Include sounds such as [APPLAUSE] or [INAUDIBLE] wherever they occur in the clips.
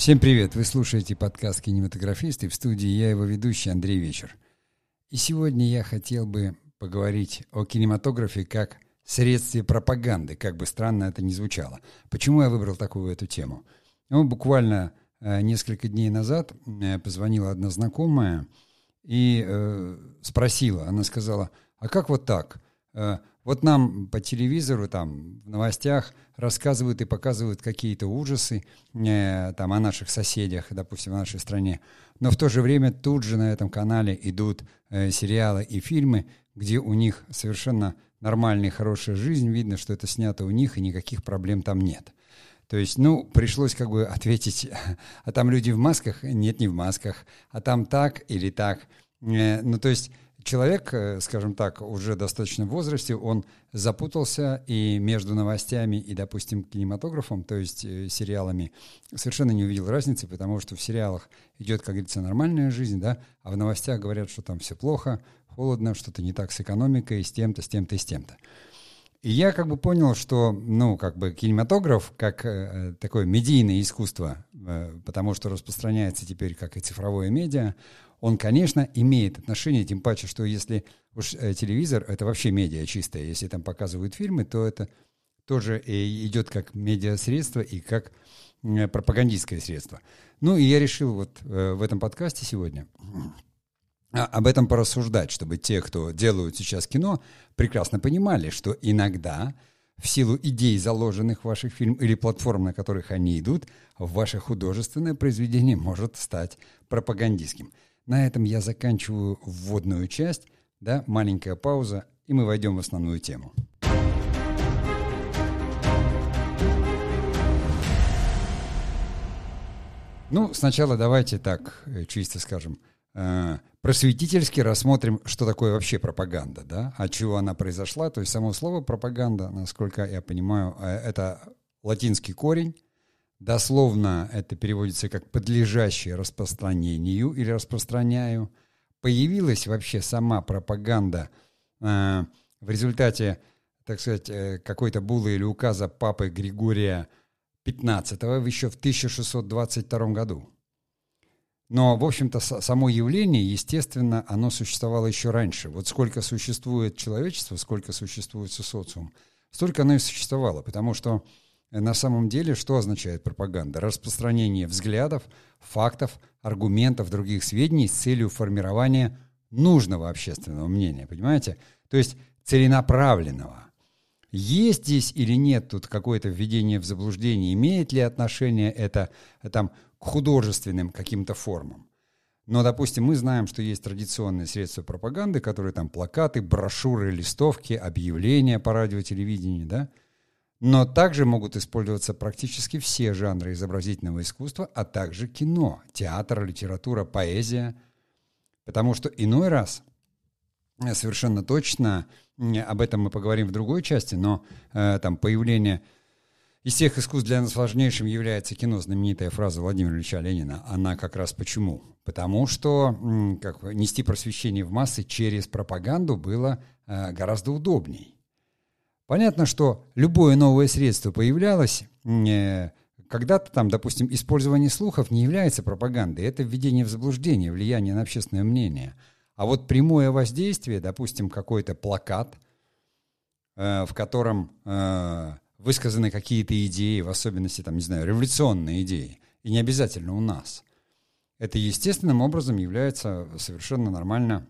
Всем привет! Вы слушаете подкаст «Кинематографист» и в студии я его ведущий Андрей Вечер. И сегодня я хотел бы поговорить о кинематографе как средстве пропаганды, как бы странно это ни звучало. Почему я выбрал такую эту тему? Ну, буквально э, несколько дней назад э, позвонила одна знакомая и э, спросила, она сказала, а как вот так? Вот нам по телевизору, там, в новостях рассказывают и показывают какие-то ужасы э, там, о наших соседях, допустим, в нашей стране. Но в то же время тут же на этом канале идут э, сериалы и фильмы, где у них совершенно нормальная, хорошая жизнь, видно, что это снято у них, и никаких проблем там нет. То есть, ну, пришлось как бы ответить, [LAUGHS] а там люди в масках? Нет, не в масках. А там так или так? Э, ну, то есть человек, э, скажем так, уже достаточно в возрасте, он запутался и между новостями и, допустим, кинематографом, то есть э, сериалами, совершенно не увидел разницы, потому что в сериалах идет, как говорится, нормальная жизнь, да, а в новостях говорят, что там все плохо, холодно, что-то не так с экономикой, с тем-то, с тем-то и с тем-то. И я как бы понял, что, ну, как бы кинематограф, как э, такое медийное искусство, э, потому что распространяется теперь как и цифровое медиа, он, конечно, имеет отношение, тем паче, что если уж э, телевизор, это вообще медиа чистое, если там показывают фильмы, то это тоже идет как медиасредство и как э, пропагандистское средство. Ну и я решил вот э, в этом подкасте сегодня [CLEARS THROAT] об этом порассуждать, чтобы те, кто делают сейчас кино, прекрасно понимали, что иногда в силу идей, заложенных в ваших фильмах или платформ, на которых они идут, ваше художественное произведение может стать пропагандистским. На этом я заканчиваю вводную часть, да, маленькая пауза, и мы войдем в основную тему. Ну, сначала давайте так, э, чисто скажем, э, просветительски рассмотрим, что такое вообще пропаганда, да, от чего она произошла. То есть само слово пропаганда, насколько я понимаю, э, это латинский корень, Дословно это переводится как «подлежащее распространению» или «распространяю». Появилась вообще сама пропаганда э, в результате, так сказать, э, какой-то булы или указа папы Григория XV еще в 1622 году. Но, в общем-то, само явление, естественно, оно существовало еще раньше. Вот сколько существует человечество, сколько существует социум, столько оно и существовало, потому что на самом деле что означает пропаганда? Распространение взглядов, фактов, аргументов, других сведений с целью формирования нужного общественного мнения, понимаете? То есть целенаправленного. Есть здесь или нет тут какое-то введение в заблуждение, имеет ли отношение это там, к художественным каким-то формам? Но, допустим, мы знаем, что есть традиционные средства пропаганды, которые там плакаты, брошюры, листовки, объявления по радио, телевидению, да? Но также могут использоваться практически все жанры изобразительного искусства, а также кино, театр, литература, поэзия. Потому что иной раз, э, совершенно точно, об этом мы поговорим в другой части, но э, там появление из всех искусств для нас важнейшим является кино, знаменитая фраза Владимира Ильича Ленина. Она как раз почему? Потому что как, нести просвещение в массы через пропаганду было э, гораздо удобней. Понятно, что любое новое средство появлялось, э, когда-то там, допустим, использование слухов не является пропагандой, это введение в заблуждение, влияние на общественное мнение. А вот прямое воздействие, допустим, какой-то плакат, э, в котором э, высказаны какие-то идеи, в особенности, там, не знаю, революционные идеи, и не обязательно у нас, это естественным образом является совершенно нормально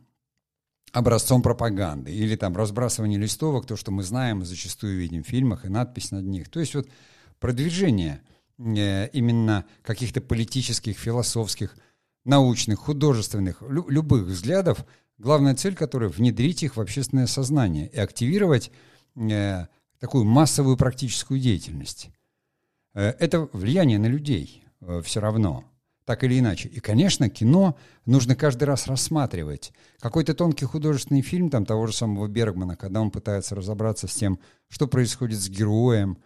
образцом пропаганды. Или там разбрасывание листовок, то, что мы знаем зачастую видим в фильмах, и надпись над них. То есть вот продвижение э, именно каких-то политических, философских, научных, художественных, лю- любых взглядов, главная цель которой — внедрить их в общественное сознание и активировать э, такую массовую практическую деятельность. Э, это влияние на людей э, все равно так или иначе. И, конечно, кино нужно каждый раз рассматривать. Какой-то тонкий художественный фильм там того же самого Бергмана, когда он пытается разобраться с тем, что происходит с героем,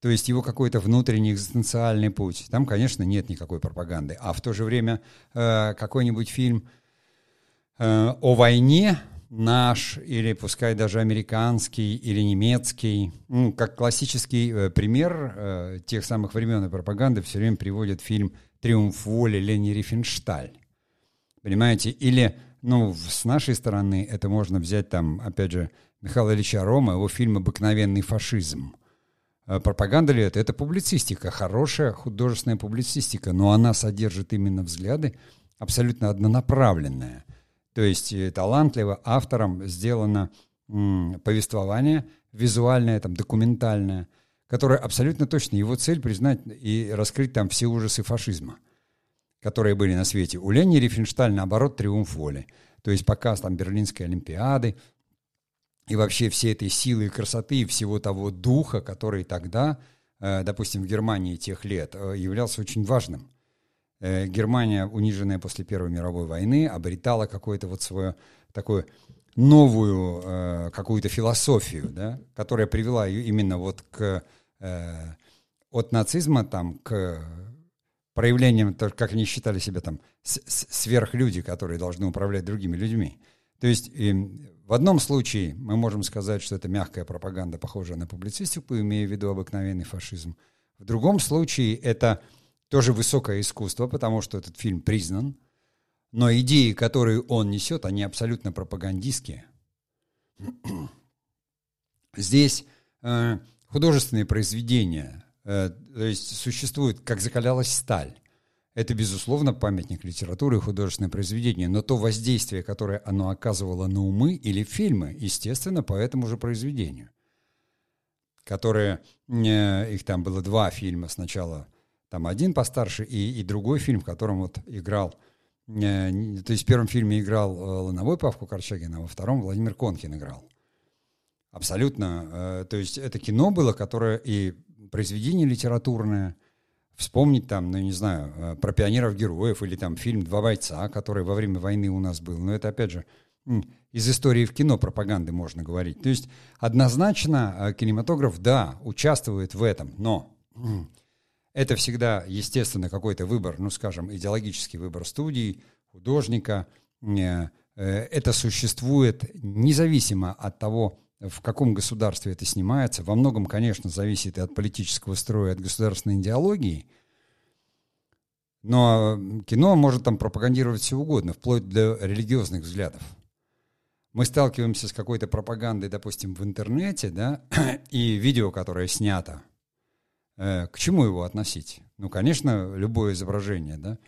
то есть его какой-то внутренний экзистенциальный путь. Там, конечно, нет никакой пропаганды. А в то же время э, какой-нибудь фильм э, о войне, наш, или пускай даже американский, или немецкий, ну, как классический э, пример э, тех самых времен и пропаганды все время приводит фильм «Триумф воли» Лени Рифеншталь. Понимаете? Или, ну, с нашей стороны это можно взять там, опять же, Михаила Ильича Рома, его фильм «Обыкновенный фашизм». Э, пропаганда ли это? Это публицистика, хорошая художественная публицистика, но она содержит именно взгляды абсолютно однонаправленные. То есть э, талантливо автором сделано повествование визуальное, там, документальное, которое абсолютно точно его цель признать и раскрыть там все ужасы фашизма, которые были на свете. У Лени Рифеншталь, наоборот, триумф воли. То есть показ там Берлинской Олимпиады, и вообще все этой силы и красоты, и всего того духа, который тогда, э, допустим, в Германии тех лет, э, являлся очень важным. Э, Германия, униженная после Первой мировой войны, обретала какое-то вот свое такое новую какую-то философию, да, которая привела ее именно вот к от нацизма там к проявлениям, как они считали себя там сверхлюди, которые должны управлять другими людьми. То есть в одном случае мы можем сказать, что это мягкая пропаганда, похожая на публицистику, имея в виду обыкновенный фашизм. В другом случае это тоже высокое искусство, потому что этот фильм признан, но идеи, которые он несет, они абсолютно пропагандистские. [CLEARS THROAT] Здесь э, художественные произведения, э, то есть существует, как закалялась сталь. Это, безусловно, памятник литературы и художественное произведение, но то воздействие, которое оно оказывало на умы или фильмы, естественно, по этому же произведению. Которые, э, их там было два фильма сначала, там один постарше и, и другой фильм, в котором вот играл, э, то есть в первом фильме играл Лановой Павку Корчагин, а во втором Владимир Конкин играл. Абсолютно. То есть это кино было, которое и произведение литературное – вспомнить там, ну, не знаю, э, про пионеров-героев или там фильм «Два бойца», который во время войны у нас был. Но это, опять же, из истории в кино пропаганды можно говорить. То есть однозначно э, кинематограф, да, участвует в этом, но [CLEARS THROAT] это всегда, естественно, какой-то выбор, ну, скажем, идеологический выбор студии, художника. Э, это существует независимо от того, в каком государстве это снимается. Во многом, конечно, зависит и от политического строя, от государственной идеологии. Но кино может там пропагандировать все угодно, вплоть до религиозных взглядов. Мы сталкиваемся с какой-то пропагандой, допустим, в интернете, да, [CLEARS THROAT] и видео, которое снято. Э, к чему его относить? Ну, конечно, любое изображение, да,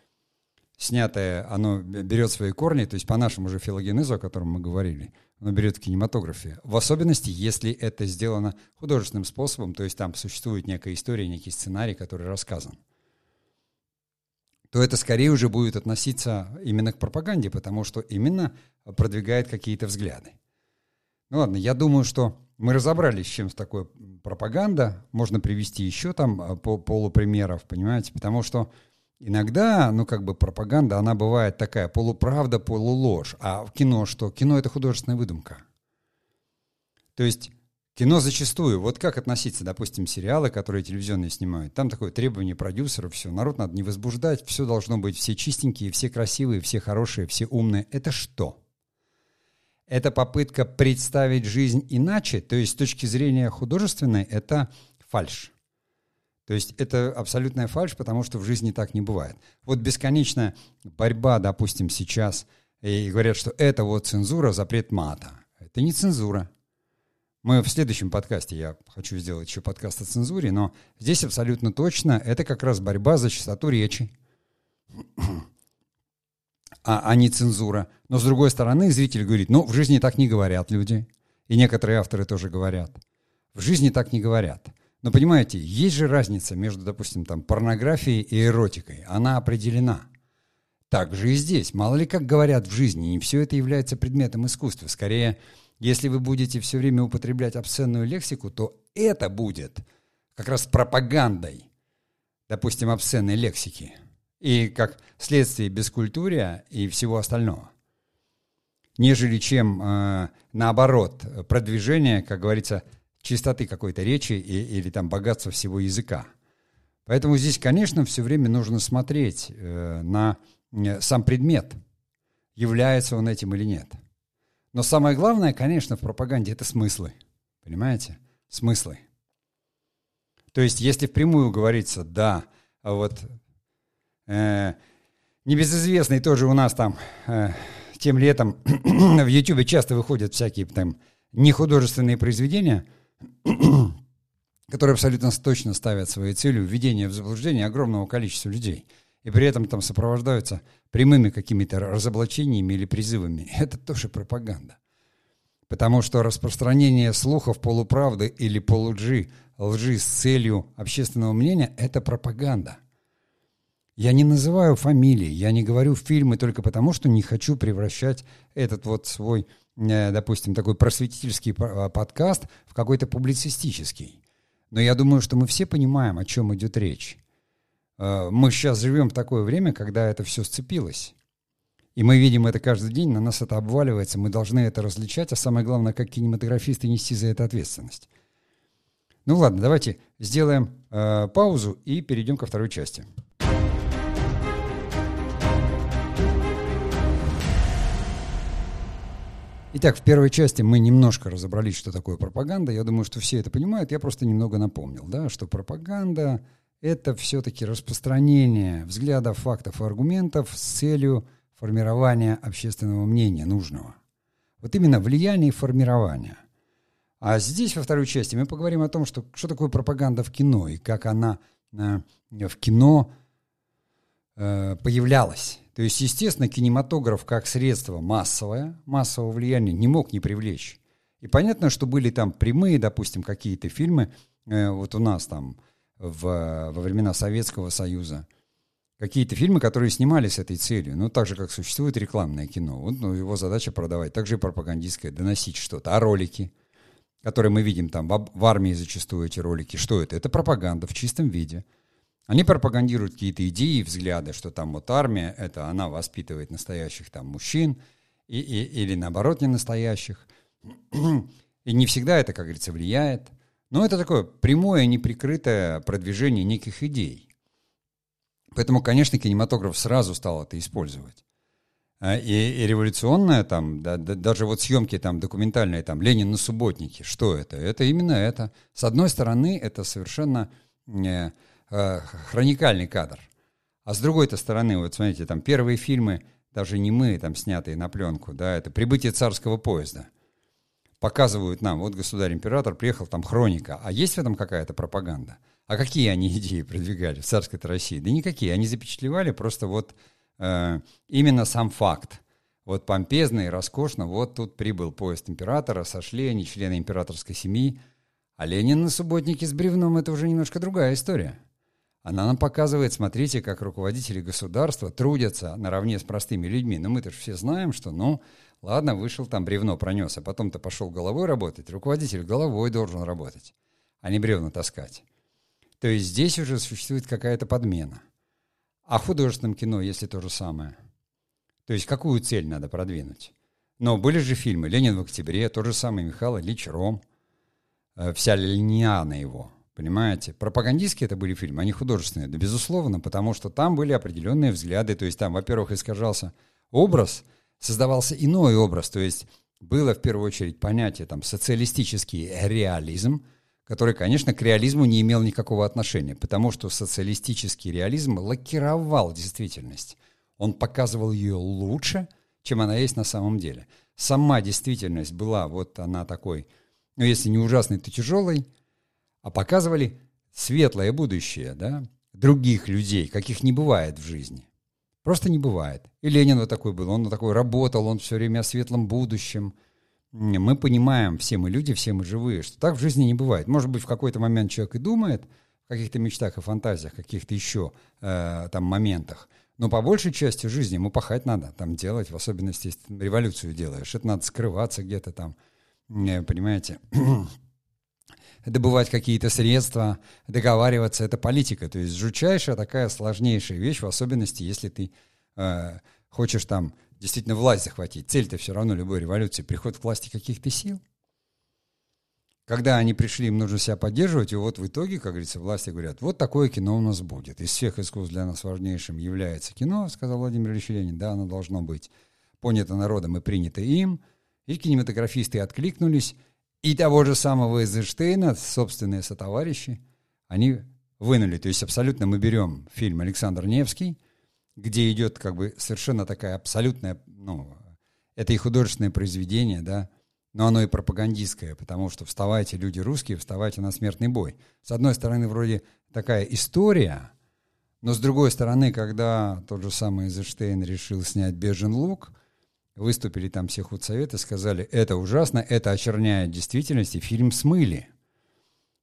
снятое, оно берет свои корни, то есть по нашему же филогенезу, о котором мы говорили, оно берет в кинематографе. В особенности, если это сделано художественным способом, то есть там существует некая история, некий сценарий, который рассказан, то это скорее уже будет относиться именно к пропаганде, потому что именно продвигает какие-то взгляды. Ну ладно, я думаю, что мы разобрались, с чем такое пропаганда. Можно привести еще там а, полупримеров, понимаете, потому что Иногда, ну, как бы пропаганда, она бывает такая полуправда, полуложь. А в кино что? Кино — это художественная выдумка. То есть кино зачастую, вот как относиться, допустим, сериалы, которые телевизионные снимают, там такое требование продюсеров, все, народ надо не возбуждать, все должно быть, все чистенькие, все красивые, все хорошие, все умные. Это что? Это попытка представить жизнь иначе, то есть с точки зрения художественной это фальш. То есть это абсолютная фальш, потому что в жизни так не бывает. Вот бесконечная борьба, допустим, сейчас, и говорят, что это вот цензура, запрет мата. Это не цензура. Мы в следующем подкасте, я хочу сделать еще подкаст о цензуре, но здесь абсолютно точно это как раз борьба за чистоту речи, [CLEARS THROAT] а, а не цензура. Но с другой стороны, зритель говорит, ну, в жизни так не говорят люди. И некоторые авторы тоже говорят. В жизни так не говорят. Но понимаете, есть же разница между, допустим, там, порнографией и эротикой. Она определена. Так же и здесь. Мало ли как говорят в жизни, не все это является предметом искусства. Скорее, если вы будете все время употреблять обсценную лексику, то это будет как раз пропагандой, допустим, обсценной лексики. И как следствие бескультурия и всего остального. Нежели чем, э, наоборот, продвижение, как говорится, чистоты какой-то речи и, или там богатства всего языка. Поэтому здесь, конечно, все время нужно смотреть э, на э, сам предмет, является он этим или нет. Но самое главное, конечно, в пропаганде это смыслы. Понимаете? Смыслы. То есть, если впрямую говорится, да, а вот э, небезызвестный тоже у нас там э, тем летом [CLEARS THROAT] в Ютубе часто выходят всякие там нехудожественные произведения, которые абсолютно точно ставят своей целью введение в заблуждение огромного количества людей. И при этом там сопровождаются прямыми какими-то разоблачениями или призывами. [LAUGHS] Это тоже пропаганда. Потому что распространение слухов полуправды или полулжи, лжи с целью общественного мнения – это пропаганда. Я не называю фамилии, я не говорю фильмы только потому, что не хочу превращать этот вот свой, э, допустим, такой просветительский а, подкаст в какой-то публицистический. Но я думаю, что мы все понимаем, о чем идет речь. Э, мы сейчас живем в такое время, когда это все сцепилось. И мы видим это каждый день, на нас это обваливается, мы должны это различать, а самое главное, как кинематографисты нести за это ответственность. Ну ладно, давайте сделаем э, паузу и перейдем ко второй части. Итак, в первой части мы немножко разобрались, что такое пропаганда. Я думаю, что все это понимают. Я просто немного напомнил, да, что пропаганда — это все-таки распространение взглядов, фактов и аргументов с целью формирования общественного мнения нужного. Вот именно влияние и формирование. А здесь, во второй части, мы поговорим о том, что, что такое пропаганда в кино и как она э, в кино э, появлялась. То есть, естественно, кинематограф как средство массовое, массового влияния не мог не привлечь. И понятно, что были там прямые, допустим, какие-то фильмы, э, вот у нас там в, во времена Советского Союза, какие-то фильмы, которые снимались с этой целью. Ну, так же, как существует рекламное кино. Вот ну, его задача продавать. Также и пропагандистское, доносить что-то. А ролики, которые мы видим там в, в армии зачастую эти ролики, что это? Это пропаганда в чистом виде – они пропагандируют какие-то идеи и взгляды, что там вот армия, это она воспитывает настоящих там мужчин, и, и, или наоборот не настоящих. И не всегда это, как говорится, влияет. Но это такое прямое, неприкрытое продвижение неких идей. Поэтому, конечно, кинематограф сразу стал это использовать. А, и, и революционное там, да, да, даже вот съемки там документальные, там «Ленин на субботнике», что это? Это именно это. С одной стороны, это совершенно э, э, хроникальный кадр. А с другой-то стороны, вот смотрите, там первые фильмы, даже не мы, там снятые на пленку, да, это «Прибытие царского поезда». Показывают нам, вот государь-император приехал, там хроника, а есть в этом какая-то пропаганда? А какие они [LAUGHS] идеи продвигали в царской России? Да никакие, они запечатлевали просто вот э, именно сам факт. Вот помпезно и роскошно, вот тут прибыл поезд императора, сошли они, члены императорской семьи, а Ленин на субботнике с бревном – это уже немножко другая история. Она нам показывает, смотрите, как руководители государства трудятся наравне с простыми людьми. Но мы-то все знаем, что, ну, ладно, вышел там бревно пронес, а потом-то пошел головой работать. Руководитель головой должен работать, а не бревна таскать. То есть здесь уже существует какая-то подмена. А в художественном кино, если то же самое. То есть какую цель надо продвинуть? Но были же фильмы «Ленин в октябре», тот же самый Михаил Ильич Ром, э, вся линиана его – Понимаете? Пропагандистские это были фильмы, они художественные, да, безусловно, потому что там были определенные взгляды. То есть там, во-первых, искажался образ, создавался иной образ. То есть было в первую очередь понятие там социалистический реализм, который, конечно, к реализму не имел никакого отношения, потому что социалистический реализм лакировал действительность. Он показывал ее лучше, чем она есть на самом деле. Сама действительность была вот она такой, ну если не ужасной, то тяжелой, а показывали светлое будущее, да, других людей, каких не бывает в жизни. Просто не бывает. И Ленин вот такой был, он вот такой работал, он все время о светлом будущем. Мы понимаем, все мы люди, все мы живые, что так в жизни не бывает. Может быть, в какой-то момент человек и думает в каких-то мечтах и фантазиях, каких-то еще э, там моментах, но по большей части жизни ему пахать надо, там делать, в особенности, если революцию делаешь. Это надо скрываться где-то там, э, понимаете, [CLEARS THROAT] добывать какие-то средства, договариваться, это политика. То есть жутчайшая такая сложнейшая вещь, в особенности, если ты э, хочешь там действительно власть захватить. Цель-то все равно любой революции — приход к власти каких-то сил. Когда они пришли, им нужно себя поддерживать, и вот в итоге, как говорится, власти говорят, вот такое кино у нас будет. Из всех искусств для нас важнейшим является кино, сказал Владимир Ильич Ленин, да, оно должно быть понято народом и принято им. И кинематографисты откликнулись, и того же самого Эйзенштейна, собственные сотоварищи, они вынули. То есть абсолютно мы берем фильм «Александр Невский», где идет как бы совершенно такая абсолютная, ну, это и художественное произведение, да, но оно и пропагандистское, потому что вставайте, люди русские, вставайте на смертный бой. С одной стороны, вроде такая история, но с другой стороны, когда тот же самый Эйзенштейн решил снять «Бежен лук», выступили там все худсоветы, сказали, это ужасно, это очерняет действительность, и фильм смыли.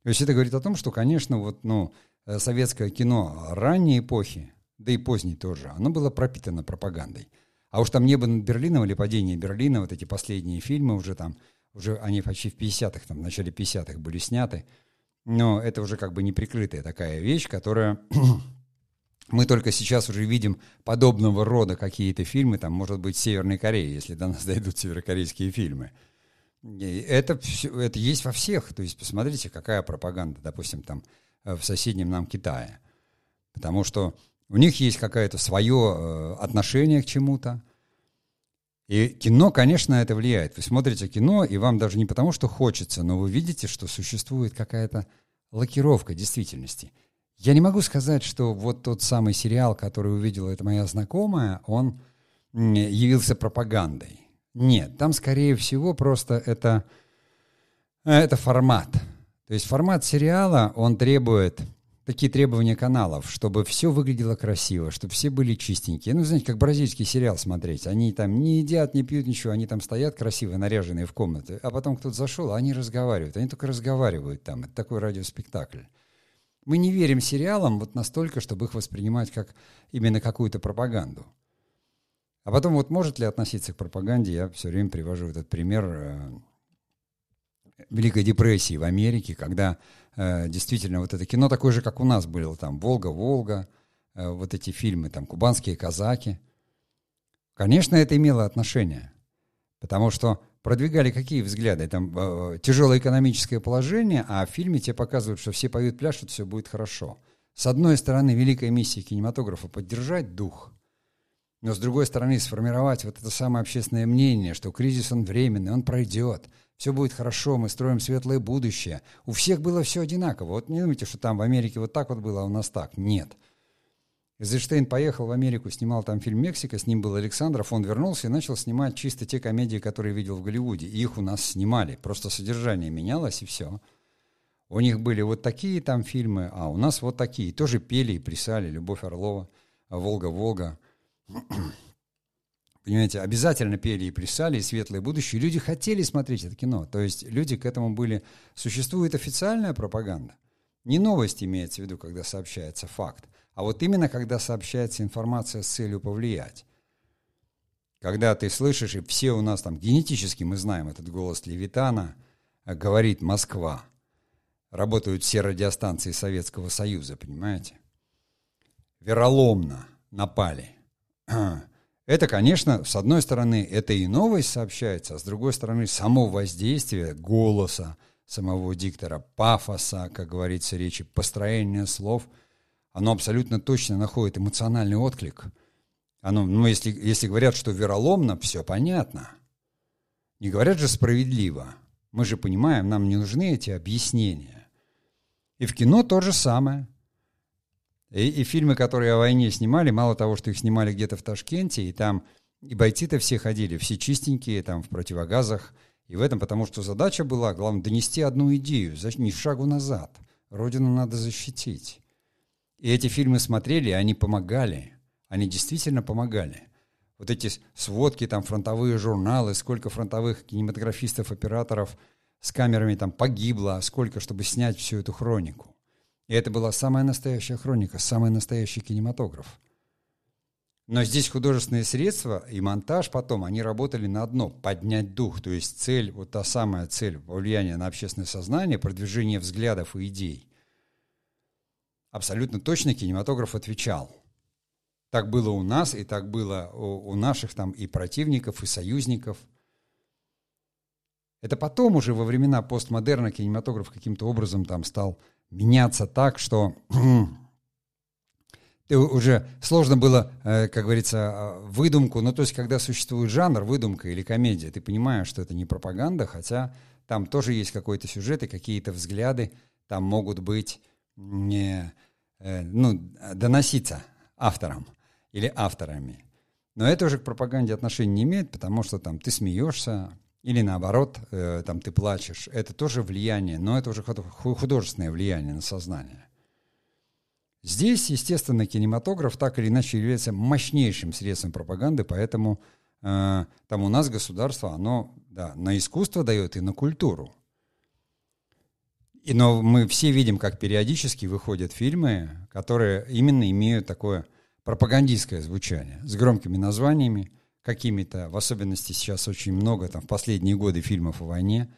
То есть это говорит о том, что, конечно, вот, ну, э, советское кино ранней эпохи, да и поздней тоже, оно было пропитано пропагандой. А уж там «Небо над Берлином» или «Падение Берлина», вот эти последние фильмы уже там, уже они почти в 50-х, там, в начале 50-х были сняты, но это уже как бы неприкрытая такая вещь, которая мы только сейчас уже видим подобного рода какие-то фильмы, там, может быть, Северной Корее, если до нас [LAUGHS] дойдут северокорейские фильмы. И это, все, это есть во всех. То есть посмотрите, какая пропаганда, допустим, там э, в соседнем нам Китае. Потому что у них есть какое-то свое э, отношение к чему-то. И кино, конечно, это влияет. Вы смотрите кино, и вам даже не потому, что хочется, но вы видите, что существует какая-то лакировка действительности. Я не могу сказать, что вот тот самый сериал, который увидела эта моя знакомая, он явился пропагандой. Нет, там, скорее всего, просто это, это формат. То есть формат сериала, он требует такие требования каналов, чтобы все выглядело красиво, чтобы все были чистенькие. Ну, знаете, как бразильский сериал смотреть. Они там не едят, не пьют ничего, они там стоят красиво наряженные в комнаты, а потом кто-то зашел, а они разговаривают. Они только разговаривают там. Это такой радиоспектакль. Мы не верим сериалам вот настолько, чтобы их воспринимать как именно какую-то пропаганду. А потом вот может ли относиться к пропаганде, я все время привожу этот пример э, Великой депрессии в Америке, когда э, действительно вот это кино такое же, как у нас было, там «Волга, Волга», э, вот эти фильмы, там «Кубанские казаки». Конечно, это имело отношение, потому что продвигали какие взгляды? Там э, тяжелое экономическое положение, а в фильме тебе показывают, что все поют, пляшут, все будет хорошо. С одной стороны, великая миссия кинематографа — поддержать дух, но с другой стороны, сформировать вот это самое общественное мнение, что кризис он временный, он пройдет — все будет хорошо, мы строим светлое будущее. У всех было все одинаково. Вот не думайте, что там в Америке вот так вот было, а у нас так. Нет. Эйзенштейн поехал в Америку, снимал там фильм «Мексика», с ним был Александров, он вернулся и начал снимать чисто те комедии, которые видел в Голливуде. И их у нас снимали, просто содержание менялось и все. У них были вот такие там фильмы, а у нас вот такие. Тоже пели и плясали «Любовь Орлова», «Волга-Волга». [CLEARS THROAT] Понимаете, обязательно пели и плясали, и светлое будущее. люди хотели смотреть это кино. То есть люди к этому были... Существует официальная пропаганда. Не новость имеется в виду, когда сообщается факт, а вот именно когда сообщается информация с целью повлиять. Когда ты слышишь, и все у нас там генетически мы знаем этот голос Левитана, э, говорит Москва. Работают все радиостанции Советского Союза, понимаете? Вероломно напали. [CLEARS THROAT] Это, конечно, с одной стороны, это и новость сообщается, а с другой стороны, само воздействие голоса самого диктора, пафоса, как говорится, речи, построение слов, оно абсолютно точно находит эмоциональный отклик. Оно, ну, если, если говорят, что вероломно, все понятно. Не говорят же справедливо. Мы же понимаем, нам не нужны эти объяснения. И в кино то же самое – и, и фильмы, которые о войне снимали, мало того, что их снимали где-то в Ташкенте, и там и бойцы-то все ходили, все чистенькие, там в противогазах. И в этом, потому что задача была, главное, донести одну идею, ни шагу назад. Родину надо защитить. И эти фильмы смотрели, и они помогали. Они действительно помогали. Вот эти сводки, там, фронтовые журналы, сколько фронтовых кинематографистов, операторов с камерами там погибло, сколько, чтобы снять всю эту хронику. И это была самая настоящая хроника, самый настоящий кинематограф. Но здесь художественные средства и монтаж потом, они работали на одно – поднять дух. То есть цель, вот та самая цель влияния на общественное сознание, продвижение взглядов и идей. Абсолютно точно кинематограф отвечал. Так было у нас, и так было у, у наших там и противников, и союзников. Это потом уже во времена постмодерна кинематограф каким-то образом там стал меняться так, что [CLEARS THROAT] уже сложно было, э, как говорится, выдумку, ну то есть когда существует жанр, выдумка или комедия, ты понимаешь, что это не пропаганда, хотя там тоже есть какой-то сюжет и какие-то взгляды, там могут быть, не, э, ну, доноситься авторам. или авторами. Но это уже к пропаганде отношения не имеет, потому что там ты смеешься, или наоборот, э, там ты плачешь. Это тоже влияние, но это уже художественное влияние на сознание. Здесь, естественно, кинематограф так или иначе является мощнейшим средством пропаганды, поэтому э, там у нас государство, оно да, на искусство дает и на культуру. И, но мы все видим, как периодически выходят фильмы, которые именно имеют такое пропагандистское звучание, с громкими названиями, какими-то, в особенности сейчас очень много, там, в последние годы фильмов о войне,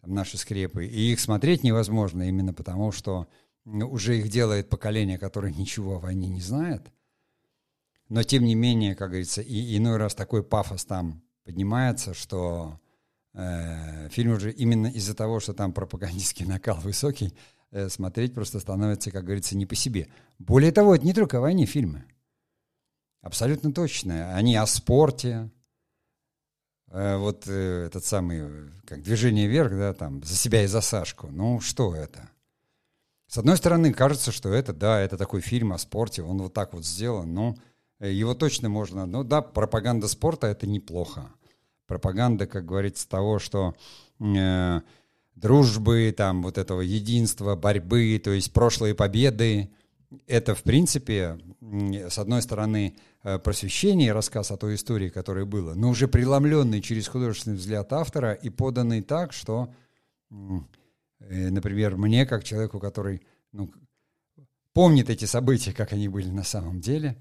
там, наши скрепы, и их смотреть невозможно именно потому, что уже их делает поколение, которое ничего о войне не знает. Но тем не менее, как говорится, и иной раз такой пафос там поднимается, что э, фильм уже именно из-за того, что там пропагандистский [LAUGHS] накал высокий, э, смотреть просто становится, как говорится, не по себе. Более того, это не только о войне фильмы. Абсолютно точно. Они о спорте. Э, вот э, этот самый, как движение вверх, да, там, за себя и за Сашку. Ну, что это? С одной стороны, кажется, что это, да, это такой фильм о спорте, он вот так вот сделан, но э, его точно можно, ну да, пропаганда спорта — это неплохо. Пропаганда, как говорится, того, что э, дружбы, там, вот этого единства, борьбы, то есть прошлые победы, это, в принципе, с одной стороны, э, просвещение рассказ о той истории, которая была, но уже преломленный через художественный взгляд автора и поданный так, что например, мне, как человеку, который ну, помнит эти события, как они были на самом деле,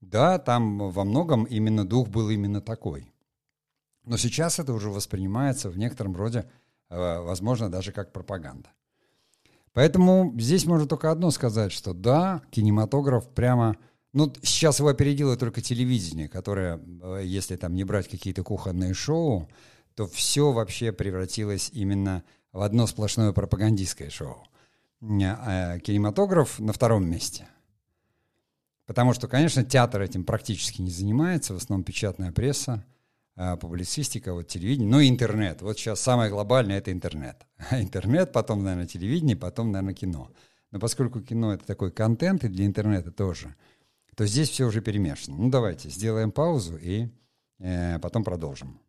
да, там во многом именно дух был именно такой. Но сейчас это уже воспринимается в некотором роде, э, возможно, даже как пропаганда. Поэтому здесь можно только одно сказать, что да, кинематограф прямо... Ну, сейчас его опередило только телевидение, которое, э, если там не брать какие-то кухонные шоу, то все вообще превратилось именно одно сплошное пропагандистское шоу. А кинематограф на втором месте. Потому что, конечно, театр этим практически не занимается, в основном печатная пресса, а, публицистика, вот телевидение, ну и интернет. Вот сейчас самое глобальное — это интернет. [LAUGHS] Интернет, потом, наверное, телевидение, потом, наверное, кино. Но поскольку кино — это такой контент, и для интернета тоже, то здесь все уже перемешано. Ну, давайте сделаем паузу и э, потом продолжим.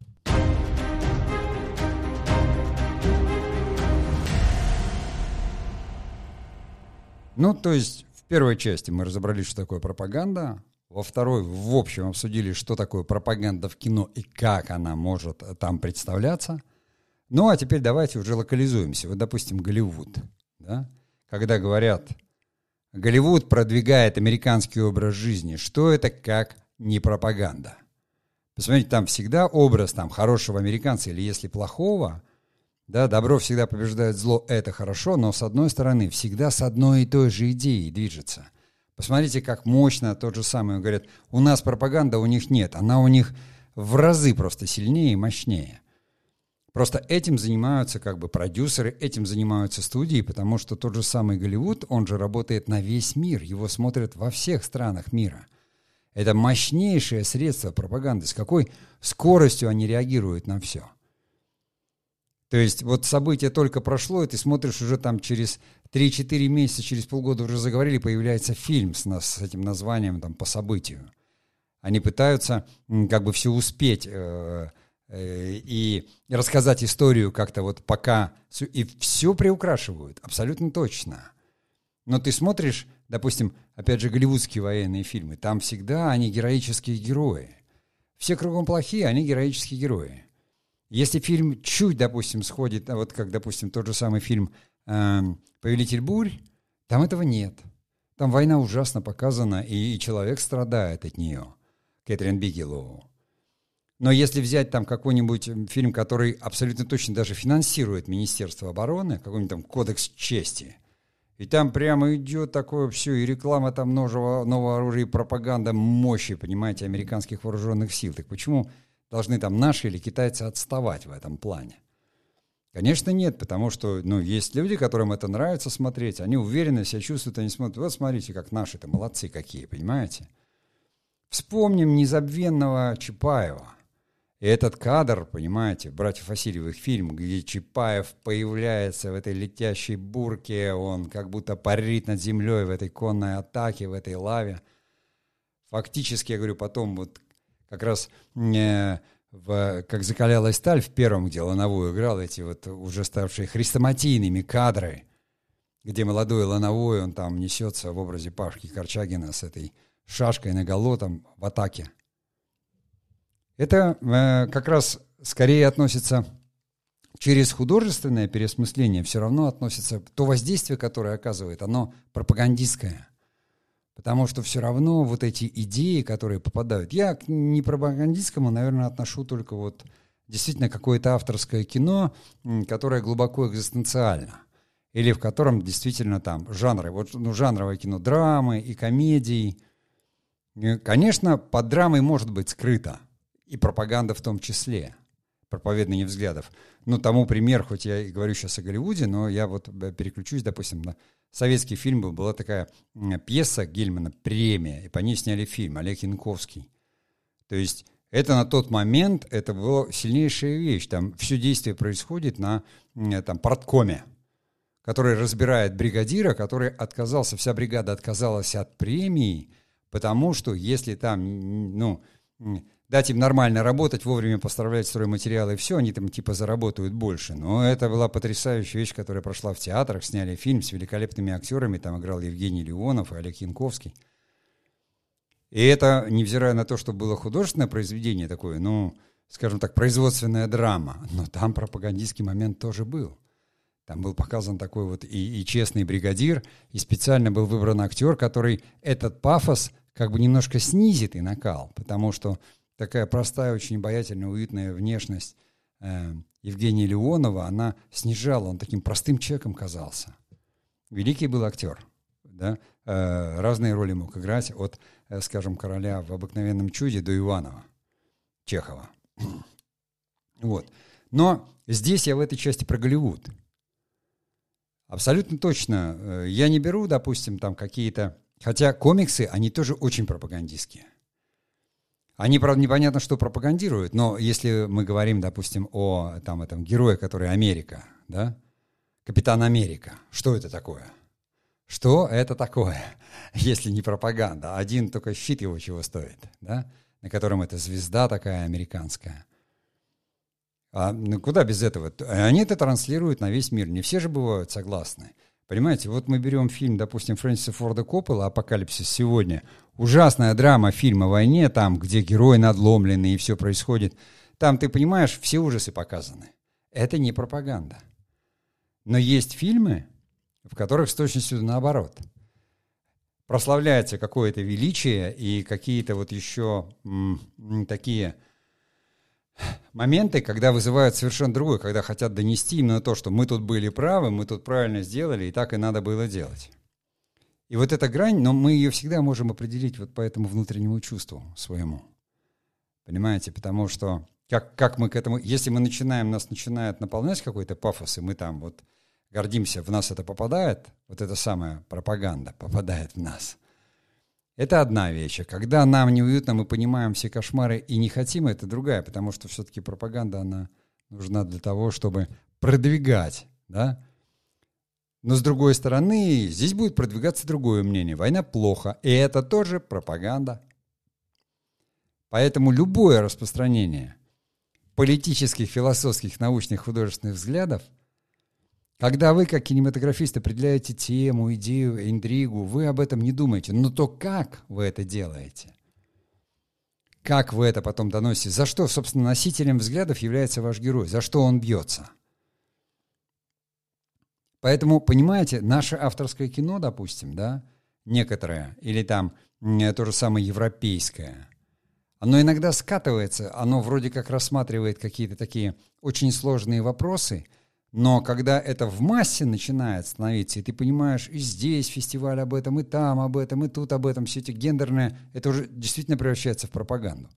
Ну, то есть в первой части мы разобрались, что такое пропаганда. Во второй, в общем, обсудили, что такое пропаганда в кино и как она может там представляться. Ну, а теперь давайте уже локализуемся. Вот, допустим, Голливуд. Да? Когда говорят, Голливуд продвигает американский образ жизни, что это как не пропаганда? Посмотрите, там всегда образ там, хорошего американца или если плохого, да, добро всегда побеждает зло, это хорошо, но с одной стороны всегда с одной и той же идеей движется. Посмотрите, как мощно тот же самый говорят, у нас пропаганда, у них нет, она у них в разы просто сильнее и мощнее. Просто этим занимаются как бы продюсеры, этим занимаются студии, потому что тот же самый Голливуд, он же работает на весь мир, его смотрят во всех странах мира. Это мощнейшее средство пропаганды, с какой скоростью они реагируют на все – то есть вот событие только прошло, и ты смотришь уже там через 3-4 месяца, через полгода уже заговорили, появляется фильм с, нас, с этим названием там, по событию. Они пытаются как бы все успеть э, э, и рассказать историю как-то вот пока, и все приукрашивают, абсолютно точно. Но ты смотришь, допустим, опять же, голливудские военные фильмы, там всегда они героические герои. Все кругом плохие, они героические герои. Если фильм чуть, допустим, сходит, а вот как, допустим, тот же самый фильм э, «Повелитель бурь», там этого нет. Там война ужасно показана, и, человек страдает от нее. Кэтрин Бигелоу. Но если взять там какой-нибудь фильм, который абсолютно точно даже финансирует Министерство обороны, какой-нибудь там «Кодекс чести», и там прямо идет такое все, и реклама там нового, нового оружия, и пропаганда мощи, понимаете, американских вооруженных сил. Так почему должны там наши или китайцы отставать в этом плане? Конечно, нет, потому что ну, есть люди, которым это нравится смотреть, они уверенно себя чувствуют, они смотрят, вот смотрите, как наши-то молодцы какие, понимаете? Вспомним незабвенного Чапаева. И этот кадр, понимаете, братьев Васильевых фильм, где Чапаев появляется в этой летящей бурке, он как будто парит над землей в этой конной атаке, в этой лаве – фактически, я говорю, потом вот как раз в, как закалялась сталь в первом, где Лановой играл эти вот уже ставшие хрестоматийными кадры, где молодой Лановой, он там несется в образе Пашки Корчагина с этой шашкой наголо там в атаке. Это э, как раз скорее относится через художественное переосмысление, все равно относится то воздействие, которое оказывает, оно пропагандистское. Потому что все равно вот эти идеи, которые попадают... Я к не пропагандистскому, наверное, отношу только вот действительно какое-то авторское кино, которое глубоко экзистенциально. Или в котором действительно там жанры. Вот ну, жанровое кино драмы и комедии. Конечно, под драмой может быть скрыто. И пропаганда в том числе. Проповедные взглядов. Ну, тому пример, хоть я и говорю сейчас о Голливуде, но я вот э, переключусь, допустим, на советский фильм был, была такая пьеса Гельмана «Премия», и по ней сняли фильм Олег Янковский. То есть это на тот момент, это была сильнейшая вещь. Там все действие происходит на там, порткоме, который разбирает бригадира, который отказался, вся бригада отказалась от премии, потому что если там, ну, дать им нормально работать, вовремя поставлять стройматериалы и все, они там типа заработают больше. Но это была потрясающая вещь, которая прошла в театрах, сняли фильм с великолепными актерами, там играл Евгений Леонов и Олег Янковский. И это, невзирая на то, что было художественное произведение такое, ну, скажем так, производственная драма, но там пропагандистский момент тоже был. Там был показан такой вот и, и честный бригадир, и специально был выбран актер, который этот пафос как бы немножко снизит и накал, потому что такая простая, очень обаятельная, уютная внешность э, Евгения Леонова, она снижала, он таким простым человеком казался. Великий был актер, да, э, разные роли мог играть, от, э, скажем, короля в «Обыкновенном чуде» до Иванова, Чехова. [CLEARS THROAT] Вот. Но здесь я в этой части про Голливуд. Абсолютно точно. Э, я не беру, допустим, там какие-то... Хотя комиксы, они тоже очень пропагандистские. Они, правда, непонятно, что пропагандируют, но если мы говорим, допустим, о там, этом герое, который Америка, да, Капитан Америка, что это такое? Что это такое, [LAUGHS] если не пропаганда? Один только щит его чего стоит, да, на котором эта звезда такая американская. А ну, куда без этого? Они это транслируют на весь мир. Не все же бывают согласны. Понимаете, вот мы берем фильм, допустим, Фрэнсиса Форда Коппола «Апокалипсис сегодня». Ужасная драма фильма о войне, там, где герой надломленный и все происходит. Там, ты понимаешь, все ужасы показаны. Это не пропаганда. Но есть фильмы, в которых с точностью наоборот. Прославляется какое-то величие и какие-то вот еще м, такие моменты, когда вызывают совершенно другое, когда хотят донести именно то, что мы тут были правы, мы тут правильно сделали, и так и надо было делать. И вот эта грань, но мы ее всегда можем определить вот по этому внутреннему чувству своему. Понимаете? Потому что как, как мы к этому... Если мы начинаем, нас начинает наполнять какой-то пафос, и мы там вот гордимся, в нас это попадает, вот эта самая пропаганда попадает в нас – это одна вещь. А когда нам неуютно, мы понимаем все кошмары и не хотим, это другая, потому что все-таки пропаганда, она нужна для того, чтобы продвигать, да? Но с другой стороны, здесь будет продвигаться другое мнение. Война плохо, и это тоже пропаганда. Поэтому любое распространение политических, философских, научных, художественных взглядов – когда вы, как кинематографист, определяете тему, идею, интригу, вы об этом не думаете. Но то, как вы это делаете, как вы это потом доносите, за что, собственно, носителем взглядов является ваш герой, за что он бьется. Поэтому, понимаете, наше авторское кино, допустим, да, некоторое, или там то же самое европейское, оно иногда скатывается, оно вроде как рассматривает какие-то такие очень сложные вопросы – но когда это в массе начинает становиться, и ты понимаешь, и здесь фестиваль об этом, и там об этом, и тут об этом, все эти гендерные, это уже действительно превращается в пропаганду.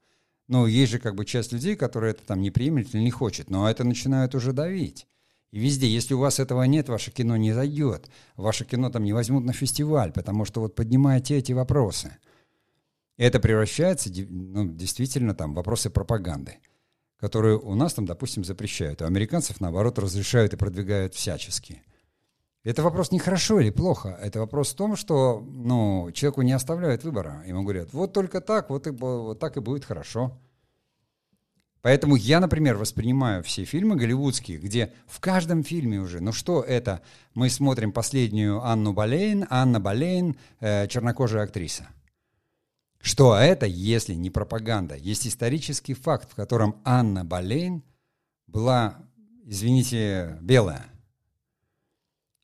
Но есть же как бы часть людей, которые это там не приемлет или не хочет, но это начинают уже давить. И везде, если у вас этого нет, ваше кино не зайдет. Ваше кино там не возьмут на фестиваль, потому что вот поднимаете эти вопросы. это превращается, ну, действительно, там, вопросы пропаганды которые у нас там, допустим, запрещают, а американцев, наоборот, разрешают и продвигают всячески. Это вопрос не хорошо или плохо. Это вопрос в том, что ну, человеку не оставляют выбора. Ему говорят, вот только так, вот, и, вот так и будет хорошо. Поэтому я, например, воспринимаю все фильмы голливудские, где в каждом фильме уже, ну что это? Мы смотрим последнюю Анну Болейн, Анна Болейн, э, чернокожая актриса. Что это, если не пропаганда? Есть исторический факт, в котором Анна Болейн была, извините, белая.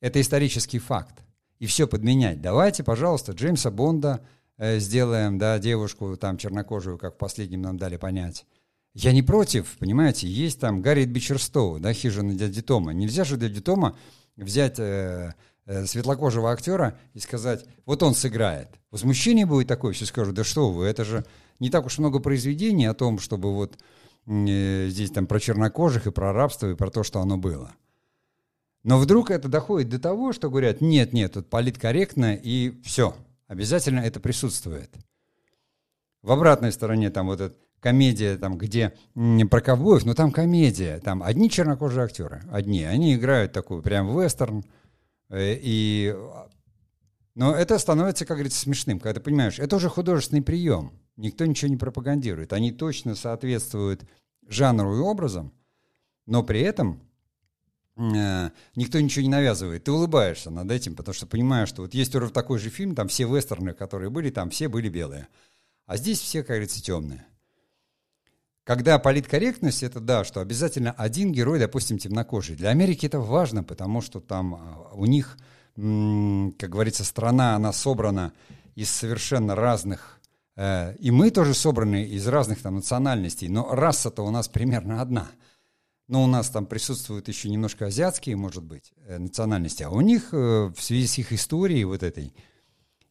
Это исторический факт. И все подменять. Давайте, пожалуйста, Джеймса Бонда э, сделаем, да, девушку там чернокожую, как в последнем нам дали понять. Я не против, понимаете, есть там Гарриет Бичерстоу, да, хижина дяди Тома. Нельзя же дяди Тома взять э, э, светлокожего актера и сказать, вот он сыграет. Возмущение будет такое, все скажут, да что вы, это же не так уж много произведений о том, чтобы вот э, здесь там про чернокожих и про рабство и про то, что оно было. Но вдруг это доходит до того, что говорят, нет, нет, тут политкорректно, и все, обязательно это присутствует. В обратной стороне там вот эта комедия, там, где не про ковбоев, но там комедия, там одни чернокожие актеры, одни, они играют такую прям вестерн, э, и... Но это становится, как говорится, смешным, когда ты понимаешь, это уже художественный прием, никто ничего не пропагандирует, они точно соответствуют жанру и образом, но при этом Э, никто ничего не навязывает. Ты улыбаешься над этим, потому что понимаешь, что вот есть уже такой же фильм, там все вестерны, которые были, там все были белые. А здесь все, как говорится, темные. Когда политкорректность, это да, что обязательно один герой, допустим, темнокожий. Для Америки это важно, потому что там а, у них, как говорится, страна, она собрана из совершенно разных, э, и мы тоже собраны из разных там национальностей, но раса-то у нас примерно одна – но у нас там присутствуют еще немножко азиатские, может быть, э, национальности, а у них э, в связи с их историей вот этой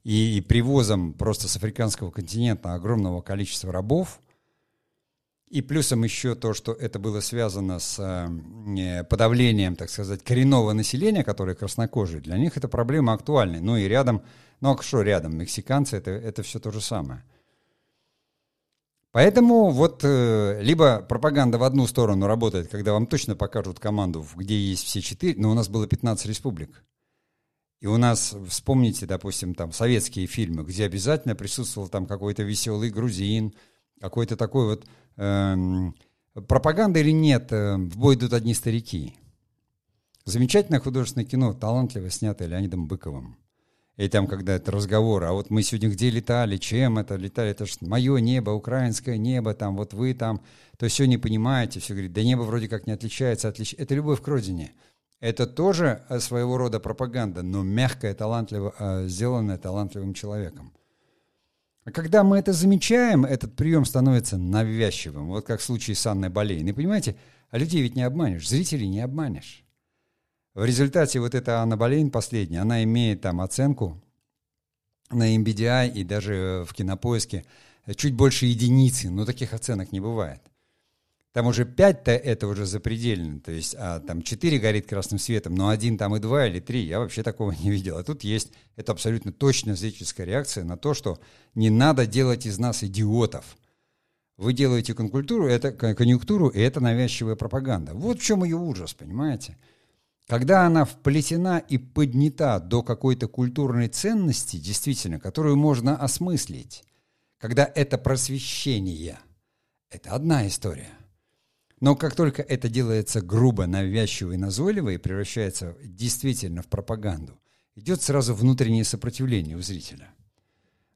и, и привозом просто с африканского континента огромного количества рабов, и плюсом еще то, что это было связано с э, подавлением, так сказать, коренного населения, которое краснокожие, для них эта проблема актуальна. Ну и рядом, ну а что рядом, мексиканцы, это, это все то же самое – Поэтому вот э, либо пропаганда в одну сторону работает, когда вам точно покажут команду, где есть все четыре, но у нас было 15 республик. И у нас, вспомните, допустим, там советские фильмы, где обязательно присутствовал там какой-то веселый грузин, какой-то такой вот... Э, пропаганда или нет, э, в бой идут одни старики. Замечательное художественное кино, талантливо снятое Леонидом Быковым. И там, когда это разговор, а вот мы сегодня где летали, чем это летали, это же мое небо, украинское небо, там вот вы там, то все не понимаете, все говорит, да небо вроде как не отличается, отлич... это любовь к родине. Это тоже э, своего рода пропаганда, но мягкая, талантливо, э, сделанная талантливым человеком. А когда мы это замечаем, этот прием становится навязчивым, вот как в случае с Анной Болейн. И понимаете, а людей ведь не обманешь, зрителей не обманешь. В результате вот эта Анна Болейн последняя, она имеет там оценку на MBDI и даже в кинопоиске чуть больше единицы, но таких оценок не бывает. Там уже 5-то это уже запредельно, то есть а, там 4 горит красным светом, но один там и 2 или 3, я вообще такого не видел. А тут есть, это абсолютно точная зрительская реакция на то, что не надо делать из нас идиотов. Вы делаете конъюнктуру, это конъюнктуру, и это навязчивая пропаганда. Вот в чем ее ужас, понимаете? Когда она вплетена и поднята до какой-то культурной ценности, действительно, которую можно осмыслить, когда это просвещение, это одна история. Но как только это делается грубо, навязчиво и назойливо и превращается действительно в пропаганду, идет сразу внутреннее сопротивление у зрителя.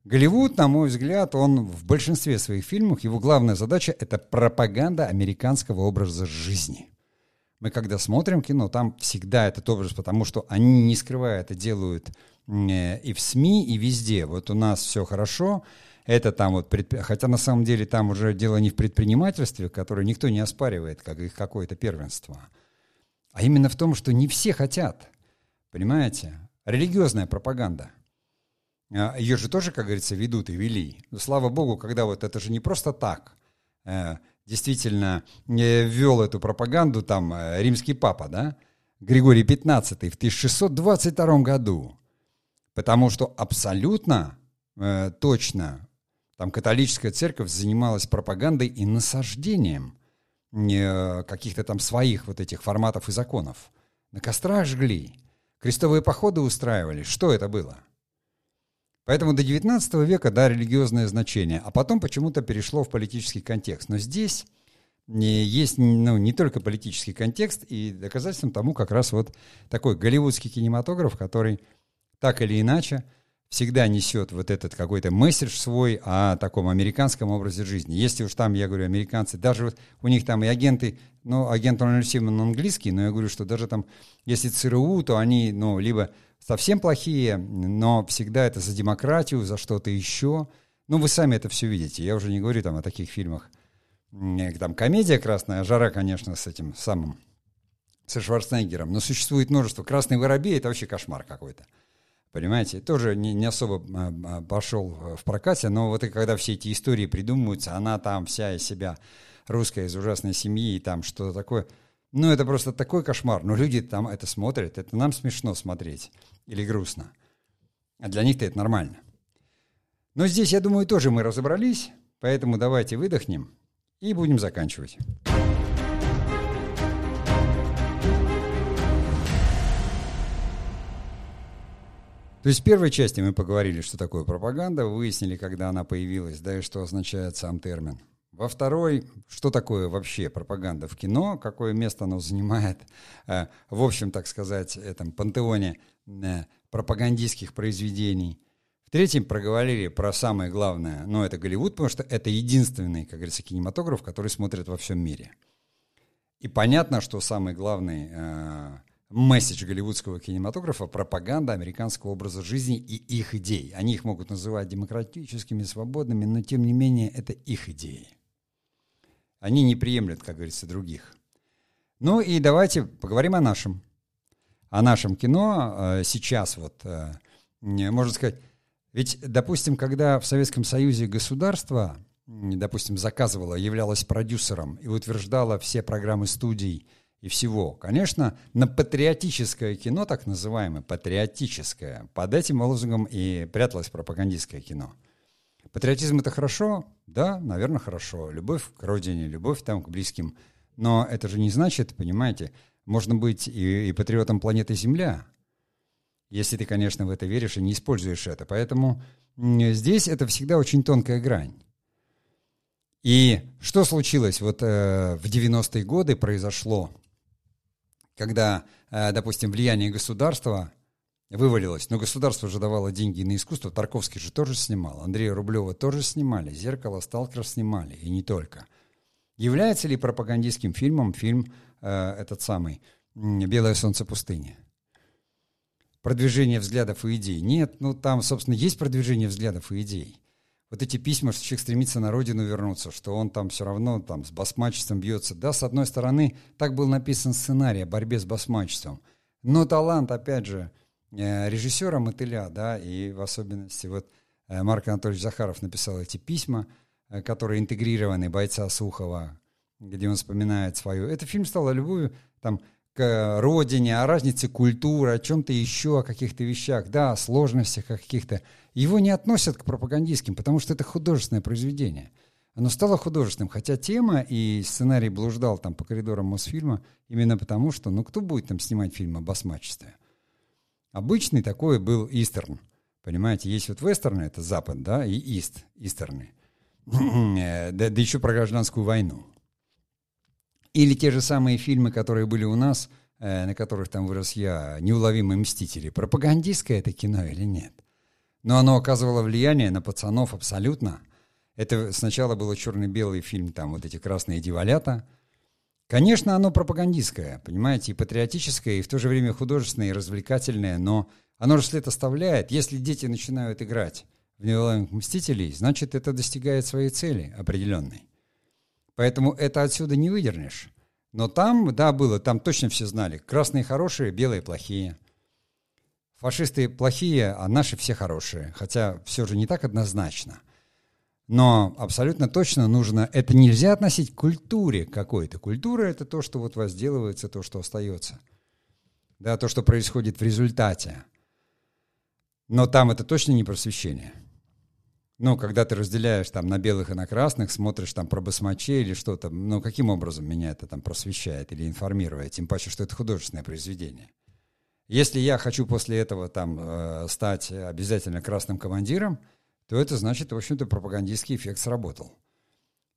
Голливуд, на мой взгляд, он в большинстве своих фильмов, его главная задача – это пропаганда американского образа жизни – мы когда смотрим кино, там всегда этот образ, потому что они, не скрывая, это делают э, и в СМИ, и везде. Вот у нас все хорошо, это там вот, предпри... хотя на самом деле там уже дело не в предпринимательстве, которое никто не оспаривает, как их какое-то первенство, а именно в том, что не все хотят, понимаете? Религиозная пропаганда. А, Ее же тоже, как говорится, ведут и вели. Но слава богу, когда вот это же не просто так э, – действительно ввел эту пропаганду, там, э, римский папа, да, Григорий XV в 1622 году. Потому что абсолютно э, точно там католическая церковь занималась пропагандой и насаждением э, каких-то там своих вот этих форматов и законов. На кострах жгли. крестовые походы устраивали. Что это было? Поэтому до XIX века, да, религиозное значение, а потом почему-то перешло в политический контекст. Но здесь есть ну, не только политический контекст, и доказательством тому как раз вот такой голливудский кинематограф, который так или иначе всегда несет вот этот какой-то месседж свой о таком американском образе жизни. Если уж там, я говорю, американцы, даже вот у них там и агенты, ну, агент 007 он английский, но я говорю, что даже там, если ЦРУ, то они, ну, либо совсем плохие, но всегда это за демократию, за что-то еще. Ну, вы сами это все видите. Я уже не говорю там о таких фильмах. Там комедия «Красная жара», конечно, с этим самым, со Шварценеггером, но существует множество. «Красный воробей» — это вообще кошмар какой-то. Понимаете, тоже не, не особо а, пошел в прокате, но вот и когда все эти истории придумываются, она там вся из себя русская, из ужасной семьи, и там что-то такое. Ну, это просто такой кошмар. Но люди там это смотрят, это нам смешно смотреть или грустно. А для них-то это нормально. Но здесь, я думаю, тоже мы разобрались, поэтому давайте выдохнем и будем заканчивать. То есть в первой части мы поговорили, что такое пропаганда, выяснили, когда она появилась, да и что означает сам термин. Во второй, что такое вообще пропаганда в кино, какое место оно занимает, э, в общем, так сказать, этом пантеоне э, пропагандистских произведений. В третьем проговорили про самое главное, но это Голливуд, потому что это единственный, как говорится, кинематограф, который смотрит во всем мире. И понятно, что самый главный э, месседж голливудского кинематографа – пропаганда американского образа жизни и их идей. Они их могут называть демократическими, свободными, но тем не менее это их идеи. Они не приемлют, как говорится, других. Ну и давайте поговорим о нашем. О нашем кино э, сейчас вот, э, можно сказать, ведь, допустим, когда в Советском Союзе государство, допустим, заказывало, являлось продюсером и утверждало все программы студий – и всего. Конечно, на патриотическое кино, так называемое, патриотическое, под этим лозунгом и пряталось пропагандистское кино. Патриотизм это хорошо? Да, наверное, хорошо. Любовь к родине, любовь там к близким. Но это же не значит, понимаете, можно быть и, и патриотом планеты Земля, если ты, конечно, в это веришь и не используешь это. Поэтому здесь это всегда очень тонкая грань. И что случилось? Вот э, в 90-е годы произошло когда, э, допустим, влияние государства вывалилось, но государство же давало деньги на искусство, Тарковский же тоже снимал, Андрея Рублева тоже снимали, «Зеркало», «Сталкер» снимали, и не только. Является ли пропагандистским фильмом фильм э, этот самый «Белое солнце пустыни»? Продвижение взглядов и идей. Нет, ну там, собственно, есть продвижение взглядов и идей вот эти письма, что человек стремится на родину вернуться, что он там все равно там с басмачеством бьется. Да, с одной стороны, так был написан сценарий о борьбе с басмачеством. Но талант, опять же, э, режиссера Мотыля, да, и в особенности вот э, Марк Анатольевич Захаров написал эти письма, э, которые интегрированы бойца Сухова, где он вспоминает свою. Это фильм стал о любви, там, к родине, о разнице культуры, о чем-то еще, о каких-то вещах, да, о сложностях каких-то. Его не относят к пропагандистским, потому что это художественное произведение. Оно стало художественным, хотя тема и сценарий блуждал там по коридорам Мосфильма именно потому, что, ну, кто будет там снимать фильм об осмачестве? Обычный такой был истерн. Понимаете, есть вот вестерны, это Запад, да, и ист, истерны. [CLEARS THROAT] да, да еще про гражданскую войну. Или те же самые фильмы, которые были у нас, э, на которых там вырос я, «Неуловимые мстители». Пропагандистское это кино или нет? Но оно оказывало влияние на пацанов абсолютно. Это сначала было черно-белый фильм, там вот эти красные диволята. Конечно, оно пропагандистское, понимаете, и патриотическое, и в то же время художественное, и развлекательное, но оно же след оставляет. Если дети начинают играть в «Неуловимых мстителей», значит, это достигает своей цели определенной. Поэтому это отсюда не выдернешь. Но там, да, было, там точно все знали. Красные хорошие, белые плохие. Фашисты плохие, а наши все хорошие. Хотя все же не так однозначно. Но абсолютно точно нужно... Это нельзя относить к культуре какой-то. Культура — это то, что вот возделывается, то, что остается. Да, то, что происходит в результате. Но там это точно не просвещение. Ну, когда ты разделяешь там на белых и на красных, смотришь там про басмачей или что-то, ну, каким образом меня это там просвещает или информирует, тем паче, что это художественное произведение. Если я хочу после этого там э, стать обязательно красным командиром, то это значит, в общем-то, пропагандистский эффект сработал.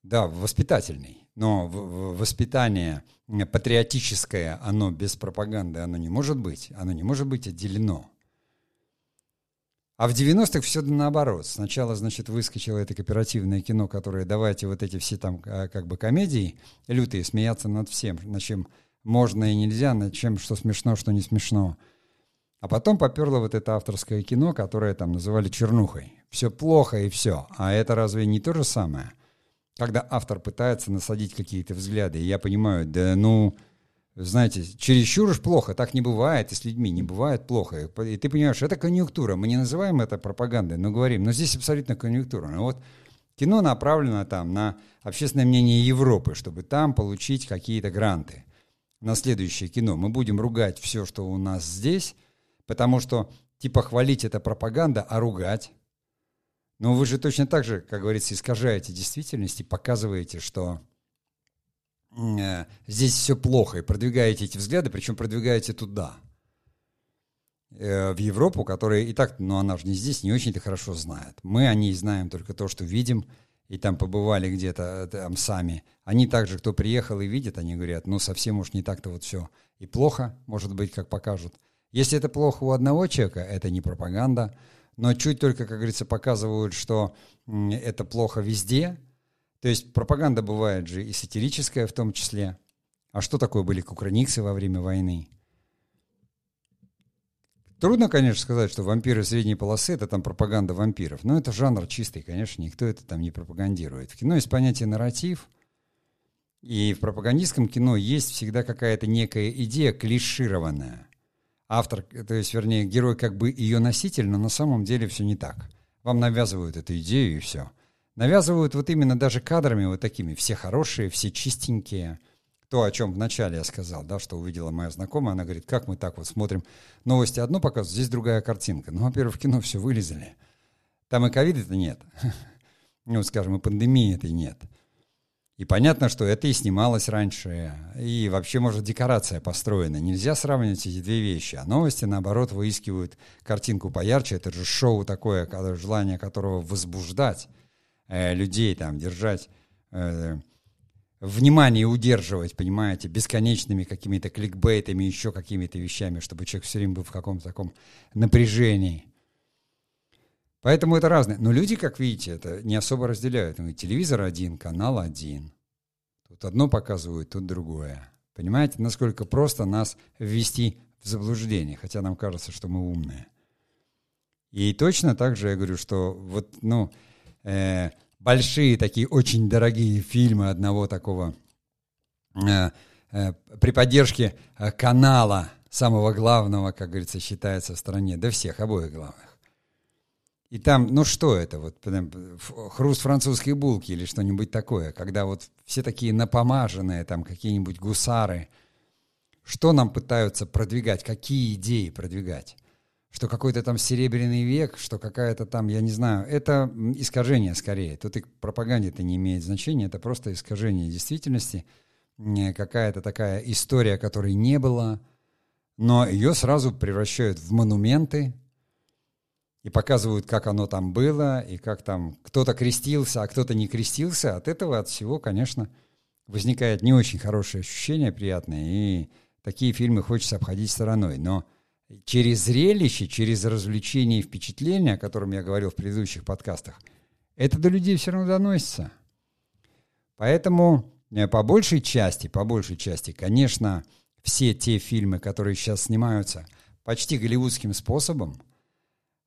Да, воспитательный. Но воспитание патриотическое, оно без пропаганды, оно не может быть. Оно не может быть отделено. А в 90-х все наоборот. Сначала, значит, выскочило это кооперативное кино, которое давайте вот эти все там а, как бы комедии лютые, смеяться над всем, над чем можно и нельзя, над чем что смешно, что не смешно. А потом поперло вот это авторское кино, которое там называли чернухой. Все плохо и все. А это разве не то же самое? Когда автор пытается насадить какие-то взгляды, я понимаю, да ну, знаете, чересчур уж плохо, так не бывает, и с людьми не бывает плохо. И ты понимаешь, это конъюнктура, мы не называем это пропагандой, но говорим, но здесь абсолютно конъюнктура. Ну вот кино направлено там на общественное мнение Европы, чтобы там получить какие-то гранты на следующее кино. Мы будем ругать все, что у нас здесь, потому что типа хвалить это пропаганда, а ругать. Но вы же точно так же, как говорится, искажаете действительность и показываете, что Э, здесь все плохо, и продвигаете эти взгляды, причем продвигаете туда, э, в Европу, которая и так, ну она же не здесь, не очень-то хорошо знает. Мы о ней знаем только то, что видим, и там побывали где-то э, там сами. Они также, кто приехал и видит, они говорят, ну совсем уж не так-то вот все. И плохо, может быть, как покажут. Если это плохо у одного человека, это не пропаганда, но чуть только, как говорится, показывают, что это плохо везде, то есть пропаганда бывает же и сатирическая в том числе. А что такое были кукрыниксы во время войны? Трудно, конечно, сказать, что вампиры средней полосы — это там пропаганда вампиров. Но это жанр чистый, конечно, никто это там не пропагандирует. В кино есть понятие нарратив, и в пропагандистском кино есть всегда какая-то некая идея клишированная. Автор, то есть, вернее, герой как бы ее носитель, но на самом деле все не так. Вам навязывают эту идею и все — навязывают вот именно даже кадрами вот такими, все хорошие, все чистенькие. То, о чем вначале я сказал, да, что увидела моя знакомая, она говорит, как мы так вот смотрим новости одно показывают, здесь другая картинка. Ну, во-первых, в кино все вылезали. Там и ковида-то нет. [LAUGHS] Ну, скажем, и пандемии этой нет. И понятно, что это и снималось раньше, и вообще, может, декорация построена. Нельзя сравнивать эти две вещи. А новости, наоборот, выискивают картинку поярче. Это же шоу такое, желание которого возбуждать э, людей там держать, э, внимание удерживать, понимаете, бесконечными какими-то кликбейтами, еще какими-то вещами, чтобы человек все время был в каком-то таком напряжении. Поэтому это разное. Но люди, как видите, это не особо разделяют. Ну, телевизор один, канал один. Тут одно показывают, тут другое. Понимаете, насколько просто нас ввести в заблуждение, хотя нам кажется, что мы умные. И точно так же я говорю, что вот, ну, э, большие такие очень дорогие фильмы одного такого э, э, при поддержке э, канала самого главного, как говорится, считается в стране, да всех, обоих главных. И там, ну что это, вот хруст французской булки или что-нибудь такое, когда вот все такие напомаженные, там какие-нибудь гусары, что нам пытаются продвигать, какие идеи продвигать? Что какой-то там серебряный век, что какая-то там, я не знаю, это искажение скорее. Тут и пропаганде это не имеет значения, это просто искажение действительности, какая-то такая история, которой не было, но ее сразу превращают в монументы и показывают, как оно там было, и как там кто-то крестился, а кто-то не крестился. От этого, от всего, конечно, возникает не очень хорошее ощущение приятное, и такие фильмы хочется обходить стороной. Но через зрелище, через развлечение и впечатление, о котором я говорил в предыдущих подкастах, это до людей все равно доносится. Поэтому э, по большей части, по большей части, конечно, все те фильмы, которые сейчас снимаются почти голливудским способом,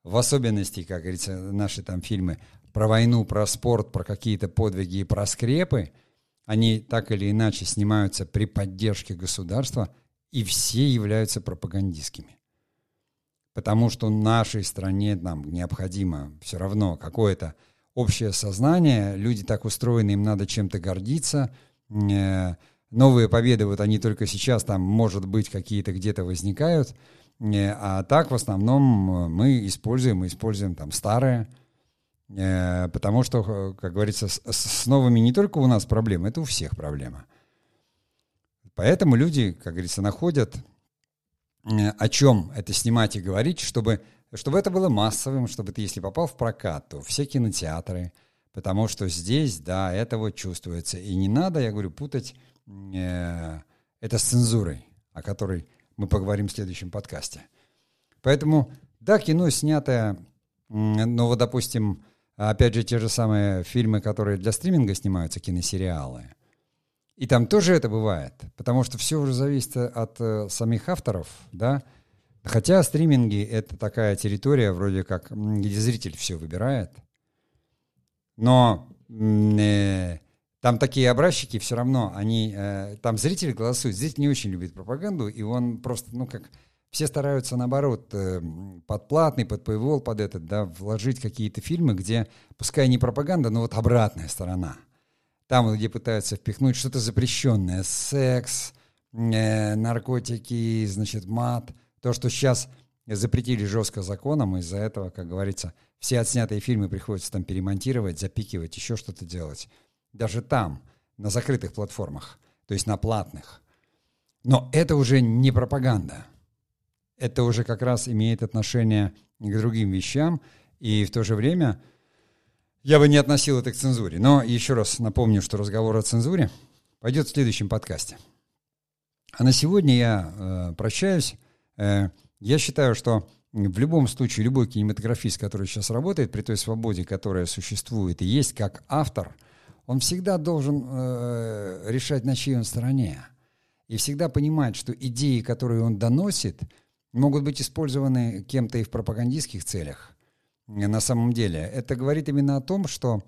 в особенности, как говорится, наши там фильмы про войну, про спорт, про какие-то подвиги и про скрепы, они так или иначе снимаются при поддержке государства, и все являются пропагандистскими потому что нашей стране нам необходимо все равно какое-то общее сознание, люди так устроены, им надо чем-то гордиться, э, новые победы, вот они только сейчас там, может быть, какие-то где-то возникают, э, а так в основном э, мы используем, мы используем там старое, потому что, как говорится, с, с новыми не только у нас проблемы, это у всех проблема. Поэтому люди, как говорится, находят о чем это снимать и говорить, чтобы, чтобы это было массовым, чтобы ты, если попал в прокат, то все кинотеатры, потому что здесь, да, это вот чувствуется. И не надо, я говорю, путать э, это с цензурой, о которой мы поговорим в следующем подкасте. Поэтому, да, кино снятое, ну вот, допустим, опять же, те же самые фильмы, которые для стриминга снимаются, киносериалы. И там тоже это бывает, потому что все уже зависит от э, самих авторов, да. Хотя стриминги — это такая территория, вроде как, где зритель все выбирает. Но э, там такие образчики все равно, они, э, там зритель голосует, зритель не очень любит пропаганду, и он просто, ну как, все стараются наоборот э, под платный, под paywall, под этот, да, вложить какие-то фильмы, где, пускай не пропаганда, но вот обратная сторона. Там, где пытаются впихнуть что-то запрещенное, секс, э, наркотики, значит, мат, то, что сейчас запретили жестко законом, из-за этого, как говорится, все отснятые фильмы приходится там перемонтировать, запикивать, еще что-то делать даже там, на закрытых платформах, то есть на платных. Но это уже не пропаганда. Это уже как раз имеет отношение к другим вещам, и в то же время я бы не относил это к цензуре. Но еще раз напомню, что разговор о цензуре пойдет в следующем подкасте. А на сегодня я э, прощаюсь. Э, я считаю, что в любом случае любой кинематографист, который сейчас работает при той свободе, которая существует и есть как автор – он всегда должен э, решать, на чьей он стороне. И всегда понимать, что идеи, которые он доносит, могут быть использованы кем-то и в пропагандистских целях. На самом деле, это говорит именно о том, что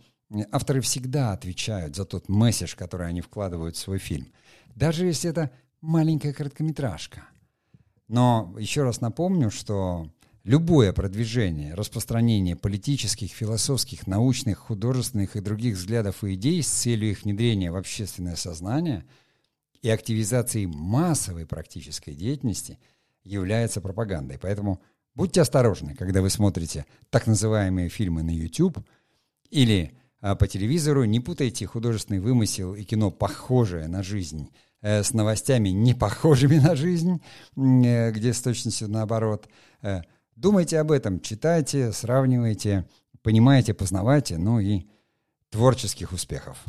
авторы всегда отвечают за тот месседж, который они вкладывают в свой фильм. Даже если это маленькая короткометражка. Но еще раз напомню, что Любое продвижение, распространение политических, философских, научных, художественных и других взглядов и идей с целью их внедрения в общественное сознание и активизации массовой практической деятельности является пропагандой. Поэтому будьте осторожны, когда вы смотрите так называемые фильмы на YouTube или а, по телевизору, не путайте художественный вымысел и кино, похожее на жизнь, э, с новостями, не похожими на жизнь, э, где с точностью наоборот э, – Думайте об этом, читайте, сравнивайте, понимайте, познавайте, ну и творческих успехов.